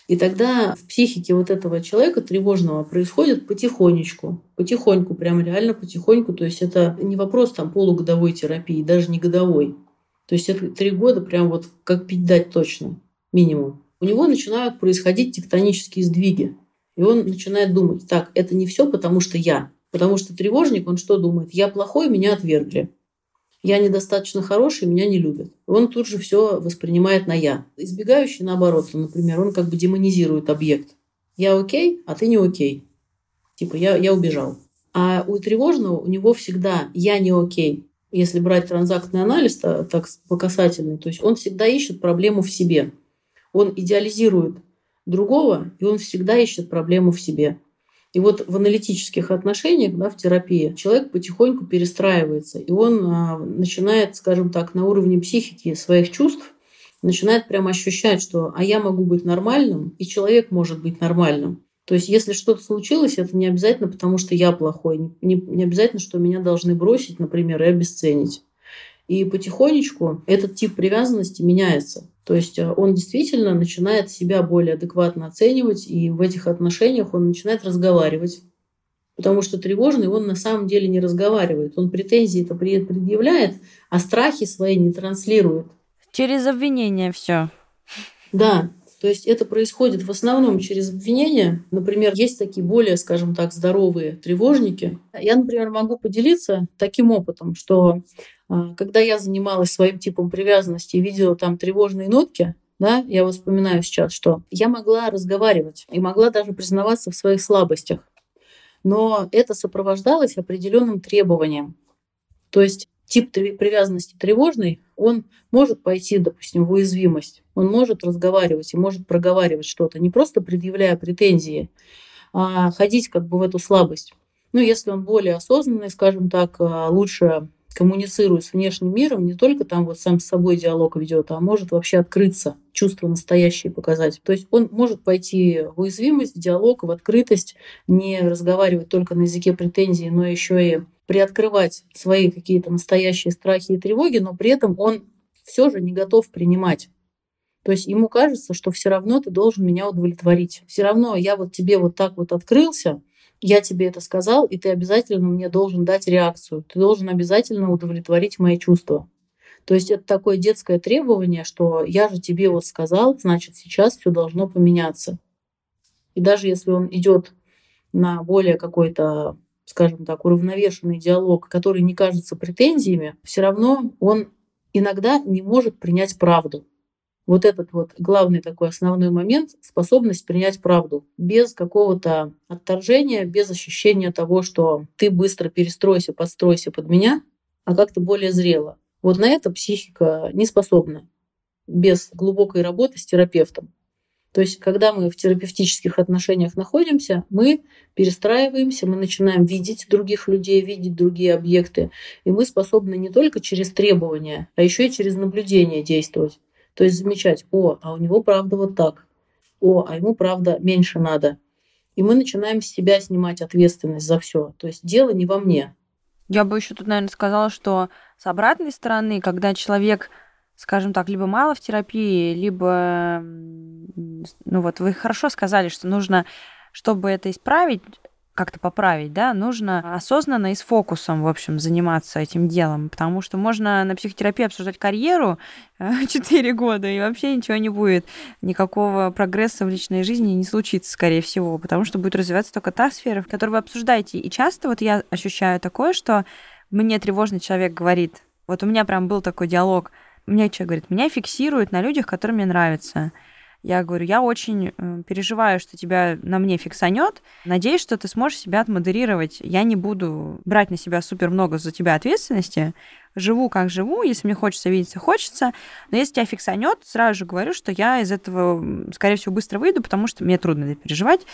S3: И тогда в психике вот этого человека тревожного происходит потихонечку, потихоньку, прям реально потихоньку. То есть это не вопрос там полугодовой терапии, даже не годовой. То есть это три года прям вот как пить дать точно, минимум. У него начинают происходить тектонические сдвиги. И он начинает думать, так, это не все, потому что я. Потому что тревожник, он что думает? Я плохой, меня отвергли я недостаточно хороший, меня не любят. Он тут же все воспринимает на я. Избегающий, наоборот, например, он как бы демонизирует объект. Я окей, а ты не окей. Типа, я, я убежал. А у тревожного у него всегда я не окей. Если брать транзактный анализ, так по касательной, то есть он всегда ищет проблему в себе. Он идеализирует другого, и он всегда ищет проблему в себе. И вот в аналитических отношениях, да, в терапии, человек потихоньку перестраивается, и он а, начинает, скажем так, на уровне психики своих чувств, начинает прямо ощущать, что «а я могу быть нормальным, и человек может быть нормальным». То есть, если что-то случилось, это не обязательно потому, что я плохой, не, не обязательно, что меня должны бросить, например, и обесценить. И потихонечку этот тип привязанности меняется. То есть э, он действительно начинает себя более адекватно оценивать, и в этих отношениях он начинает разговаривать. Потому что тревожный он на самом деле не разговаривает. Он претензии это предъявляет, а страхи свои не транслирует.
S2: Через обвинение все.
S3: Да, то есть это происходит в основном через обвинение. Например, есть такие более, скажем так, здоровые тревожники. Я, например, могу поделиться таким опытом, что когда я занималась своим типом привязанности и видела там тревожные нотки, да, я вспоминаю сейчас, что я могла разговаривать и могла даже признаваться в своих слабостях. Но это сопровождалось определенным требованием. То есть тип привязанности тревожный, он может пойти, допустим, в уязвимость, он может разговаривать и может проговаривать что-то, не просто предъявляя претензии, а ходить как бы в эту слабость. Ну, если он более осознанный, скажем так, а, лучше коммуницирует с внешним миром, не только там вот сам с собой диалог ведет, а может вообще открыться, чувства настоящие показать. То есть он может пойти в уязвимость, в диалог, в открытость, не разговаривать только на языке претензий, но еще и приоткрывать свои какие-то настоящие страхи и тревоги, но при этом он все же не готов принимать. То есть ему кажется, что все равно ты должен меня удовлетворить. Все равно я вот тебе вот так вот открылся, я тебе это сказал, и ты обязательно мне должен дать реакцию. Ты должен обязательно удовлетворить мои чувства. То есть это такое детское требование, что я же тебе вот сказал, значит сейчас все должно поменяться. И даже если он идет на более какой-то, скажем так, уравновешенный диалог, который не кажется претензиями, все равно он иногда не может принять правду вот этот вот главный такой основной момент — способность принять правду без какого-то отторжения, без ощущения того, что ты быстро перестройся, подстройся под меня, а как-то более зрело. Вот на это психика не способна без глубокой работы с терапевтом. То есть, когда мы в терапевтических отношениях находимся, мы перестраиваемся, мы начинаем видеть других людей, видеть другие объекты, и мы способны не только через требования, а еще и через наблюдение действовать. То есть замечать, о, а у него правда вот так, о, а ему правда меньше надо. И мы начинаем с себя снимать ответственность за все. То есть дело не во мне.
S2: Я бы еще тут, наверное, сказала, что с обратной стороны, когда человек, скажем так, либо мало в терапии, либо, ну вот вы хорошо сказали, что нужно, чтобы это исправить, как-то поправить, да, нужно осознанно и с фокусом, в общем, заниматься этим делом, потому что можно на психотерапии обсуждать карьеру *laughs* 4 года, и вообще ничего не будет, никакого прогресса в личной жизни не случится, скорее всего, потому что будет развиваться только та сфера, в которой вы обсуждаете. И часто вот я ощущаю такое, что мне тревожный человек говорит, вот у меня прям был такой диалог, мне человек говорит, меня фиксируют на людях, которые мне нравятся. Я говорю, я очень э, переживаю, что тебя на мне фиксанет. Надеюсь, что ты сможешь себя отмодерировать. Я не буду брать на себя супер много за тебя ответственности. Живу как живу, если мне хочется видеться, хочется. Но если тебя фиксанет, сразу же говорю, что я из этого, скорее всего, быстро выйду, потому что мне трудно это переживать.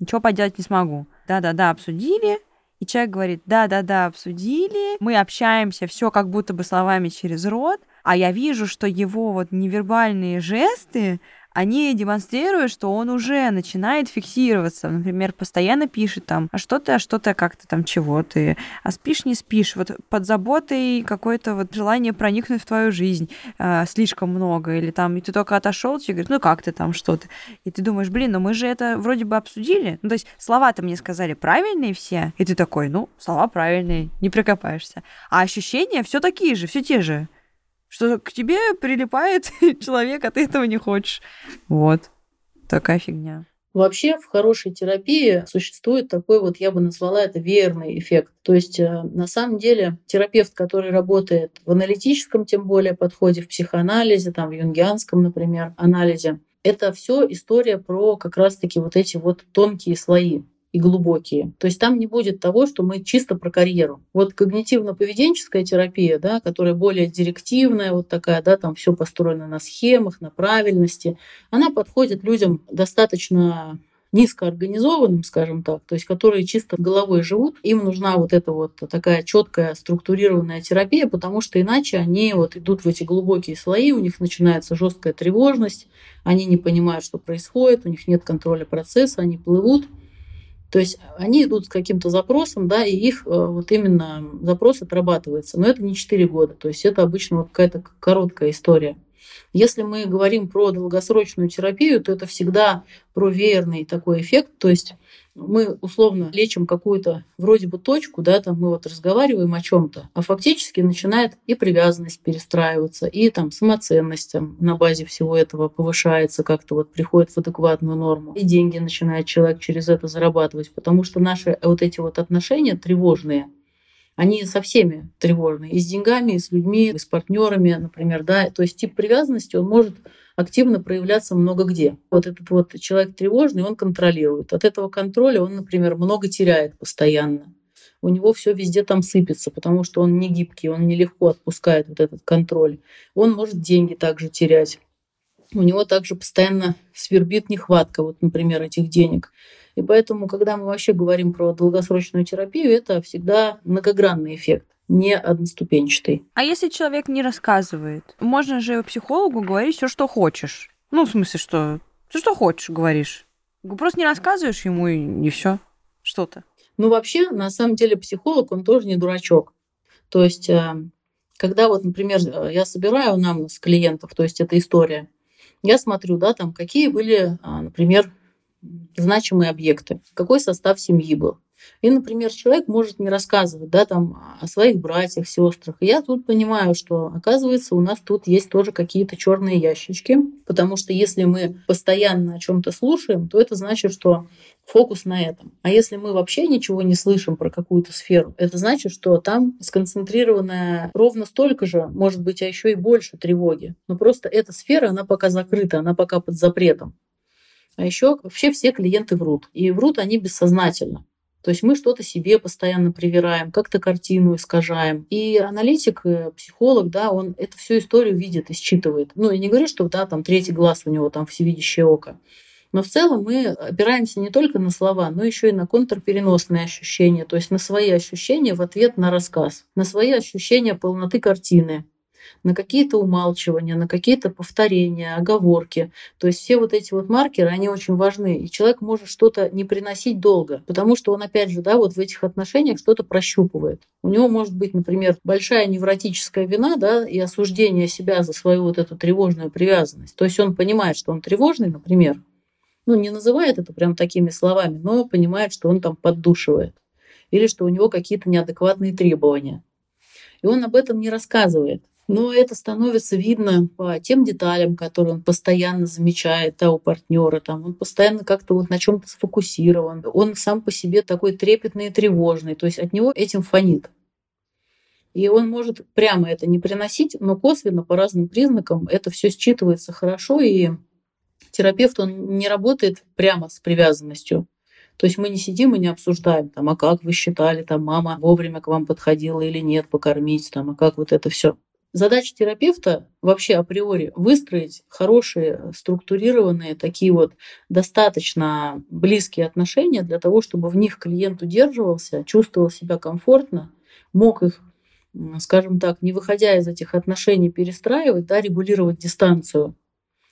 S2: Ничего поделать не смогу. Да-да-да, обсудили. И человек говорит, да-да-да, обсудили, мы общаемся, все как будто бы словами через рот, а я вижу, что его вот невербальные жесты, они демонстрируют, что он уже начинает фиксироваться. Например, постоянно пишет там, а что ты, а что ты, а как ты там, чего ты, а спишь, не спишь. Вот под заботой какое-то вот желание проникнуть в твою жизнь э, слишком много. Или там, и ты только отошел, тебе говорят, ну как ты там, что ты. И ты думаешь, блин, ну мы же это вроде бы обсудили. Ну то есть слова-то мне сказали правильные все. И ты такой, ну, слова правильные, не прикопаешься. А ощущения все такие же, все те же что к тебе прилипает *laughs* человек, а ты этого не хочешь. Вот. Такая фигня.
S3: Вообще в хорошей терапии существует такой вот, я бы назвала это верный эффект. То есть э, на самом деле терапевт, который работает в аналитическом, тем более подходе, в психоанализе, там в юнгианском, например, анализе, это все история про как раз-таки вот эти вот тонкие слои и глубокие. То есть там не будет того, что мы чисто про карьеру. Вот когнитивно-поведенческая терапия, да, которая более директивная, вот такая, да, там все построено на схемах, на правильности, она подходит людям достаточно низкоорганизованным, скажем так, то есть которые чисто головой живут, им нужна вот эта вот такая четкая структурированная терапия, потому что иначе они вот идут в эти глубокие слои, у них начинается жесткая тревожность, они не понимают, что происходит, у них нет контроля процесса, они плывут, то есть они идут с каким-то запросом, да, и их э, вот именно запрос отрабатывается. Но это не 4 года, то есть это обычно вот какая-то короткая история. Если мы говорим про долгосрочную терапию, то это всегда про веерный такой эффект, то есть мы условно лечим какую-то вроде бы точку, да, там мы вот разговариваем о чем-то, а фактически начинает и привязанность перестраиваться, и там самоценность там, на базе всего этого повышается, как-то вот приходит в адекватную норму, и деньги начинает человек через это зарабатывать, потому что наши вот эти вот отношения тревожные, они со всеми тревожные, и с деньгами, и с людьми, и с партнерами, например, да, то есть тип привязанности, он может активно проявляться много где. Вот этот вот человек тревожный, он контролирует. От этого контроля он, например, много теряет постоянно. У него все везде там сыпется, потому что он не гибкий, он нелегко отпускает вот этот контроль. Он может деньги также терять. У него также постоянно свербит нехватка, вот, например, этих денег. И поэтому, когда мы вообще говорим про долгосрочную терапию, это всегда многогранный эффект не одноступенчатый.
S2: А если человек не рассказывает? Можно же психологу говорить все, что хочешь. Ну, в смысле, что все, что хочешь, говоришь. Просто не рассказываешь ему и, и все. Что-то.
S3: Ну, вообще, на самом деле, психолог, он тоже не дурачок. То есть, э, когда вот, например, э, я собираю нам с клиентов, то есть это история, я смотрю, да, там, какие были, а, например, значимые объекты, какой состав семьи был. И, например, человек может не рассказывать да, там, о своих братьях, сестрах. И я тут понимаю, что, оказывается, у нас тут есть тоже какие-то черные ящички, потому что если мы постоянно о чем-то слушаем, то это значит, что фокус на этом. А если мы вообще ничего не слышим про какую-то сферу, это значит, что там сконцентрированная ровно столько же, может быть, а еще и больше тревоги. Но просто эта сфера, она пока закрыта, она пока под запретом. А еще вообще все клиенты врут. И врут они бессознательно. То есть мы что-то себе постоянно привираем, как-то картину искажаем. И аналитик, э, психолог, да, он эту всю историю видит и считывает. Ну, я не говорю, что да, там третий глаз у него там всевидящее око. Но в целом мы опираемся не только на слова, но еще и на контрпереносные ощущения, то есть на свои ощущения в ответ на рассказ, на свои ощущения полноты картины, на какие-то умалчивания, на какие-то повторения, оговорки. То есть все вот эти вот маркеры, они очень важны. И человек может что-то не приносить долго, потому что он, опять же, да, вот в этих отношениях что-то прощупывает. У него может быть, например, большая невротическая вина, да, и осуждение себя за свою вот эту тревожную привязанность. То есть он понимает, что он тревожный, например, ну, не называет это прям такими словами, но понимает, что он там поддушивает или что у него какие-то неадекватные требования. И он об этом не рассказывает. Но это становится видно по тем деталям, которые он постоянно замечает да, у партнера. Там, он постоянно как-то вот на чем-то сфокусирован. Он сам по себе такой трепетный и тревожный. То есть от него этим фонит. И он может прямо это не приносить, но косвенно по разным признакам это все считывается хорошо, и терапевт, он не работает прямо с привязанностью. То есть мы не сидим и не обсуждаем, там, а как вы считали, там, мама вовремя к вам подходила или нет покормить, там, а как вот это все. Задача терапевта вообще априори выстроить хорошие, структурированные, такие вот достаточно близкие отношения для того, чтобы в них клиент удерживался, чувствовал себя комфортно, мог их, скажем так, не выходя из этих отношений, перестраивать, да, регулировать дистанцию.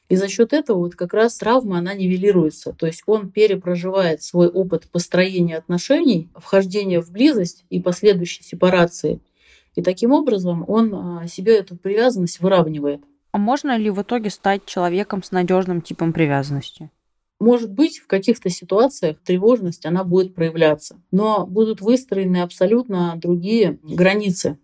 S3: И за счет этого вот как раз травма, она нивелируется. То есть он перепроживает свой опыт построения отношений, вхождения в близость и последующей сепарации – и таким образом он а, себе эту привязанность выравнивает.
S2: А можно ли в итоге стать человеком с надежным типом привязанности?
S3: Может быть, в каких-то ситуациях тревожность, она будет проявляться, но будут выстроены абсолютно другие границы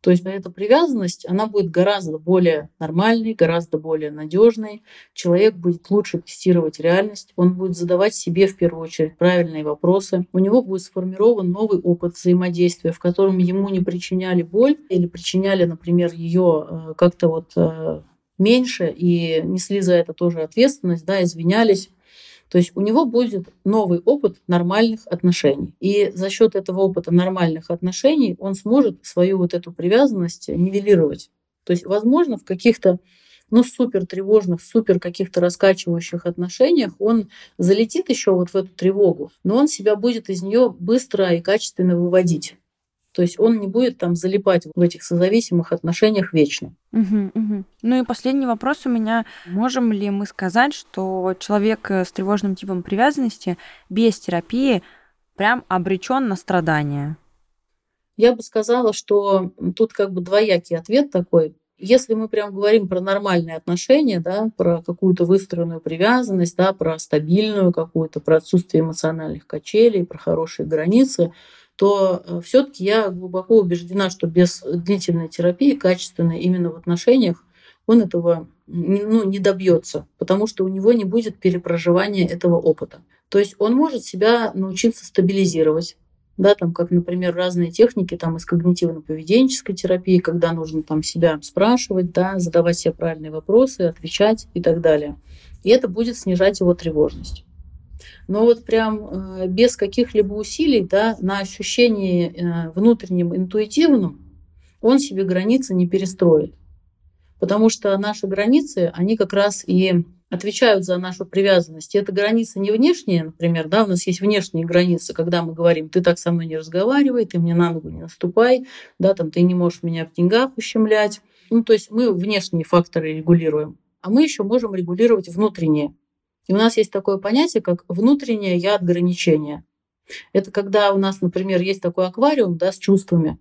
S3: то есть эта привязанность, она будет гораздо более нормальной, гораздо более надежной. Человек будет лучше тестировать реальность, он будет задавать себе в первую очередь правильные вопросы. У него будет сформирован новый опыт взаимодействия, в котором ему не причиняли боль или причиняли, например, ее э, как-то вот э, меньше и несли за это тоже ответственность, да, извинялись. То есть у него будет новый опыт нормальных отношений. И за счет этого опыта нормальных отношений он сможет свою вот эту привязанность нивелировать. То есть, возможно, в каких-то ну, супер тревожных, супер каких-то раскачивающих отношениях, он залетит еще вот в эту тревогу, но он себя будет из нее быстро и качественно выводить. То есть он не будет там залипать в этих созависимых отношениях вечно.
S2: Угу, угу. Ну и последний вопрос у меня. Можем ли мы сказать, что человек э, с тревожным типом привязанности без терапии прям обречен на страдания?
S3: Я бы сказала, что тут как бы двоякий ответ такой. Если мы прям говорим про нормальные отношения, да, про какую-то выстроенную привязанность, да, про стабильную какую-то, про отсутствие эмоциональных качелей, про хорошие границы, то э, все-таки я глубоко убеждена, что без длительной терапии, качественной именно в отношениях, он этого ну, не добьется, потому что у него не будет перепроживания этого опыта. То есть он может себя научиться стабилизировать, да, там, как, например, разные техники там, из когнитивно-поведенческой терапии, когда нужно там, себя спрашивать, да, задавать себе правильные вопросы, отвечать и так далее. И это будет снижать его тревожность но вот прям э, без каких-либо усилий, да, на ощущении э, внутреннем, интуитивном, он себе границы не перестроит. Потому что наши границы, они как раз и отвечают за нашу привязанность. И это границы не внешние, например, да, у нас есть внешние границы, когда мы говорим, ты так со мной не разговаривай, ты мне на ногу не наступай, да, там, ты не можешь меня в деньгах ущемлять. Ну, то есть мы внешние факторы регулируем. А мы еще можем регулировать внутренние. И у нас есть такое понятие, как внутреннее я ограничение. Это когда у нас, например, есть такой аквариум да, с чувствами,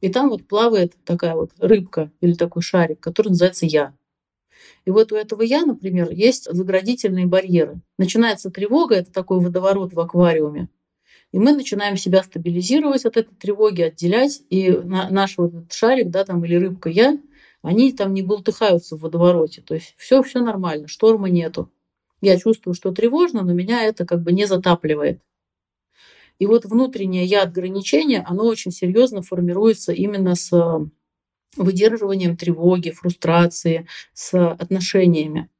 S3: и там вот плавает такая вот рыбка или такой шарик, который называется я. И вот у этого я, например, есть заградительные барьеры. Начинается тревога, это такой водоворот в аквариуме. И мы начинаем себя стабилизировать от этой тревоги, отделять. И наш вот этот шарик, да, там, или рыбка я, они там не бултыхаются в водовороте. То есть все, все нормально, шторма нету. Я чувствую, что тревожно, но меня это как бы не затапливает. И вот внутреннее я ограничение, оно очень серьезно формируется именно с выдерживанием тревоги, фрустрации, с отношениями.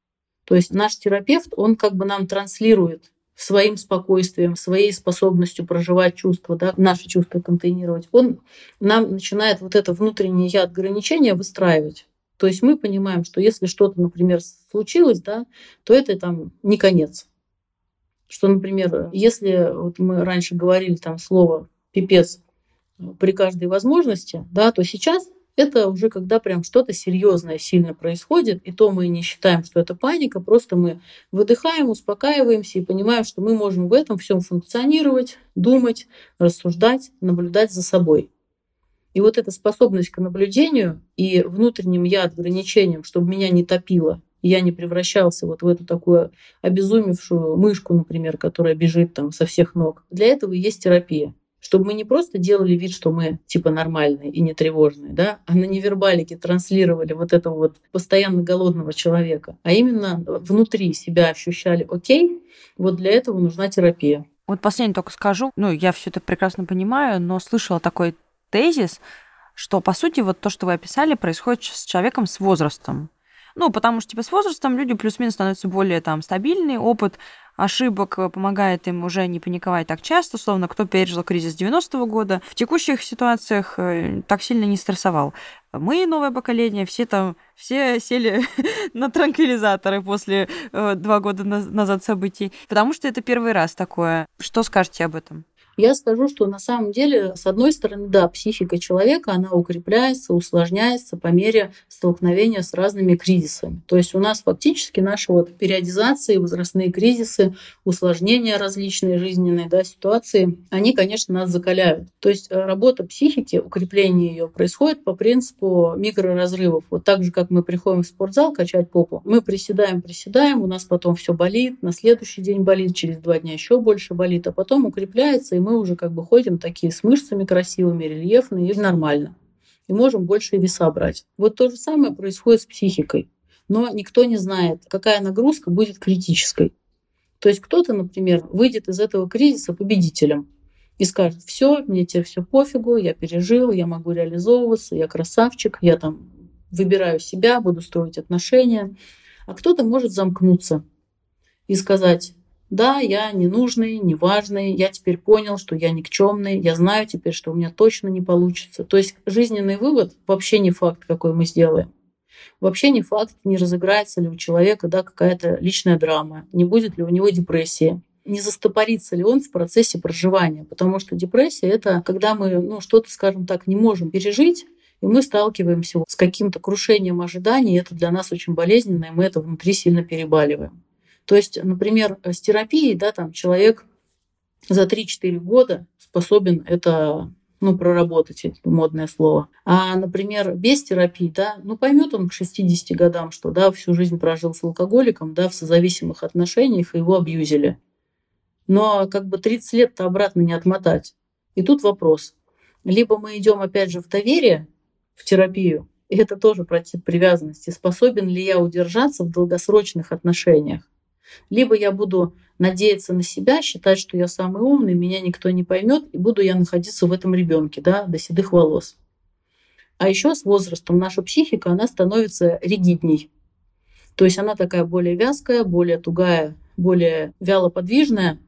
S3: То есть наш терапевт, он как бы нам транслирует своим спокойствием, своей способностью проживать чувства, да, наши чувства контейнировать, он нам начинает вот это внутреннее я ограничение выстраивать. То есть мы понимаем, что если что-то, например, случилось, да, то это там не конец. Что, например, если вот мы раньше говорили там слово пипец при каждой возможности, да, то сейчас это уже когда прям что-то серьезное сильно происходит, и то мы не считаем, что это паника, просто мы выдыхаем, успокаиваемся и понимаем, что мы можем в этом всем функционировать, думать, рассуждать, наблюдать за собой. И вот эта способность к наблюдению и внутренним я ограничением, чтобы меня не топило, я не превращался вот в эту такую обезумевшую мышку, например, которая бежит там со всех ног. Для этого есть терапия чтобы мы не просто делали вид, что мы типа нормальные и не тревожные, да, а на невербалике транслировали вот этого вот постоянно голодного человека, а именно внутри себя ощущали, окей, вот для этого нужна терапия.
S2: Вот последнее только скажу, ну, я все это прекрасно понимаю, но слышала такой тезис, что, по сути, вот то, что вы описали, происходит с человеком с возрастом. Ну, потому что, типа, с возрастом люди плюс-минус становятся более там стабильные, опыт ошибок помогает им уже не паниковать так часто, условно, кто пережил кризис 90-го года, в текущих ситуациях э, так сильно не стрессовал. Мы, новое поколение, все там, все сели *laughs* на транквилизаторы после э, два года назад событий, потому что это первый раз такое. Что скажете об этом?
S3: Я скажу, что на самом деле, с одной стороны, да, психика человека, она укрепляется, усложняется по мере столкновения с разными кризисами. То есть у нас фактически наши вот периодизации, возрастные кризисы, усложнения различные жизненные да, ситуации, они, конечно, нас закаляют. То есть э, работа психики, укрепление ее происходит по принципу микроразрывов. Вот так же, как мы приходим в спортзал качать попу, мы приседаем, приседаем, у нас потом все болит, на следующий день болит, через два дня еще больше болит, а потом укрепляется, и мы уже как бы ходим такие с мышцами красивыми, рельефные, и нормально. И можем больше веса брать. Вот то же самое происходит с психикой. Но никто не знает, какая нагрузка будет критической. То есть кто-то, например, выйдет из этого кризиса победителем и скажет, все, мне теперь все пофигу, я пережил, я могу реализовываться, я красавчик, я там выбираю себя, буду строить отношения. А кто-то может замкнуться и сказать, да, я ненужный, неважный, я теперь понял, что я никчемный, я знаю теперь, что у меня точно не получится. То есть жизненный вывод вообще не факт, какой мы сделаем. Вообще не факт, не разыграется ли у человека да, какая-то личная драма, не будет ли у него депрессии не застопорится ли он в процессе проживания. Потому что депрессия — это когда мы ну, что-то, скажем так, не можем пережить, и мы сталкиваемся с каким-то крушением ожиданий, и это для нас очень болезненно, и мы это внутри сильно перебаливаем. То есть, например, с терапией, да, там человек за 3-4 года способен это ну, проработать, это модное слово. А, например, без терапии, да, ну, поймет он к 60 годам, что, да, всю жизнь прожил с алкоголиком, да, в созависимых отношениях, и его абьюзили. Но как бы 30 лет-то обратно не отмотать. И тут вопрос. Либо мы идем, опять же, в доверие, в терапию, и это тоже про тип привязанности, способен ли я удержаться в долгосрочных отношениях, либо я буду надеяться на себя, считать, что я самый умный, меня никто не поймет, и буду я находиться в этом ребенке, да, до седых волос. А еще с возрастом наша психика, она становится ригидней. То есть она такая более вязкая, более тугая, более вялоподвижная,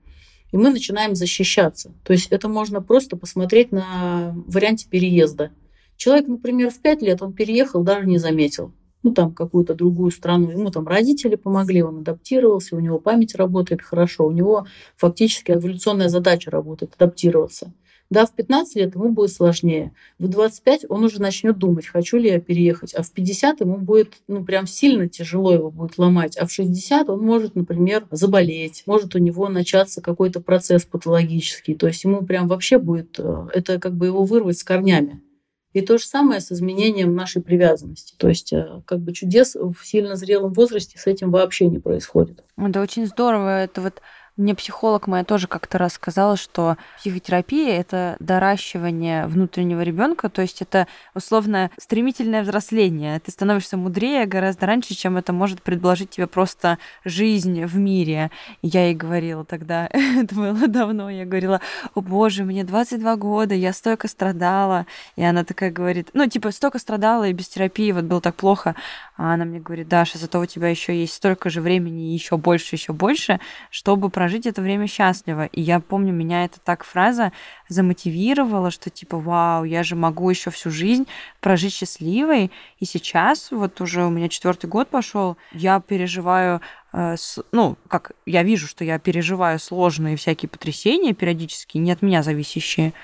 S3: и мы начинаем защищаться. То есть это можно просто посмотреть на варианте переезда. Человек, например, в 5 лет он переехал, даже не заметил. Ну, там, какую-то другую страну. Ему там родители помогли, он адаптировался, у него память работает хорошо, у него фактически эволюционная задача работает, адаптироваться. Да, в 15 лет ему будет сложнее. В 25 он уже начнет думать, хочу ли я переехать. А в 50 ему будет, ну, прям сильно тяжело его будет ломать. А в 60 он может, например, заболеть. Может у него начаться какой-то процесс патологический. То есть ему прям вообще будет, э, это как бы его вырвать с корнями. И то же самое с изменением нашей привязанности. То есть э, как бы чудес в сильно зрелом возрасте с этим вообще не происходит.
S2: Это очень здорово. Это вот мне психолог моя тоже как-то раз сказала, что психотерапия это доращивание внутреннего ребенка, то есть это условно стремительное взросление. Ты становишься мудрее гораздо раньше, чем это может предложить тебе просто жизнь в мире. И я ей говорила тогда, *laughs* это было давно, я говорила, о боже, мне 22 года, я столько страдала. И она такая говорит, ну типа столько страдала и без терапии вот было так плохо. А она мне говорит, Даша, зато у тебя еще есть столько же времени, еще больше, еще больше, чтобы прожить это время счастливо. И я помню, меня это так фраза замотивировала, что типа, вау, я же могу еще всю жизнь прожить счастливой. И сейчас, вот уже у меня четвертый год пошел, я переживаю э, ну, как я вижу, что я переживаю сложные всякие потрясения периодически, не от меня зависящие,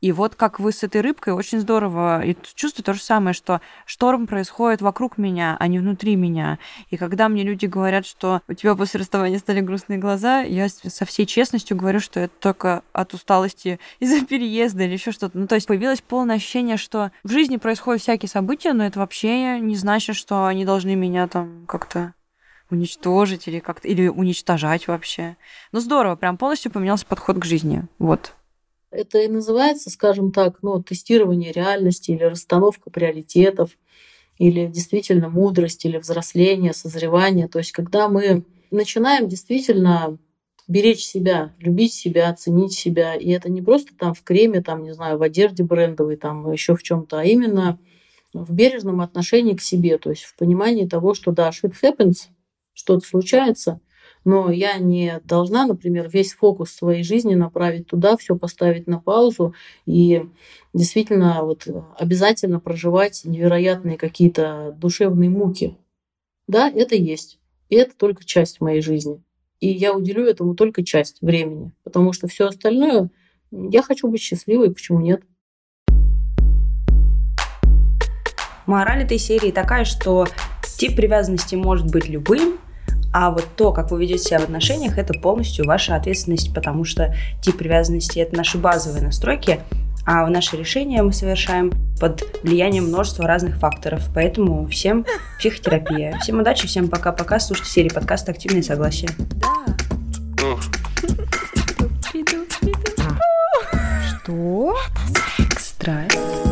S2: и вот как вы с этой рыбкой, очень здорово. И чувствую то же самое, что шторм происходит вокруг меня, а не внутри меня. И когда мне люди говорят, что у тебя после расставания стали грустные глаза, я со всей честностью говорю, что это только от усталости *laughs* из-за переезда или еще что-то. Ну, то есть появилось полное ощущение, что в жизни происходят всякие события, но это вообще не значит, что они должны меня там как-то уничтожить или как-то или уничтожать вообще. Ну здорово, прям полностью поменялся подход к жизни. Вот.
S3: Это и называется, скажем так, ну, тестирование реальности или расстановка приоритетов, или действительно мудрость, или взросление, созревание. То есть когда мы начинаем действительно беречь себя, любить себя, ценить себя. И это не просто там в креме, там, не знаю, в одежде брендовой, там еще в чем-то, а именно в бережном отношении к себе, то есть в понимании того, что да, shit happens, что-то случается, но я не должна, например, весь фокус своей жизни направить туда, все поставить на паузу и действительно вот обязательно проживать невероятные какие-то душевные муки. Да, это есть. И это только часть моей жизни. И я уделю этому только часть времени, потому что все остальное я хочу быть счастливой, почему нет?
S1: Мораль этой серии такая, что тип привязанности может быть любым, а вот то, как вы ведете себя в отношениях, это полностью ваша ответственность, потому что тип привязанности – это наши базовые настройки, а наши решения мы совершаем под влиянием множества разных факторов. Поэтому всем психотерапия. Всем удачи, всем пока-пока. Слушайте серии подкаста «Активное согласие». Да.
S2: Что?
S1: Страсть.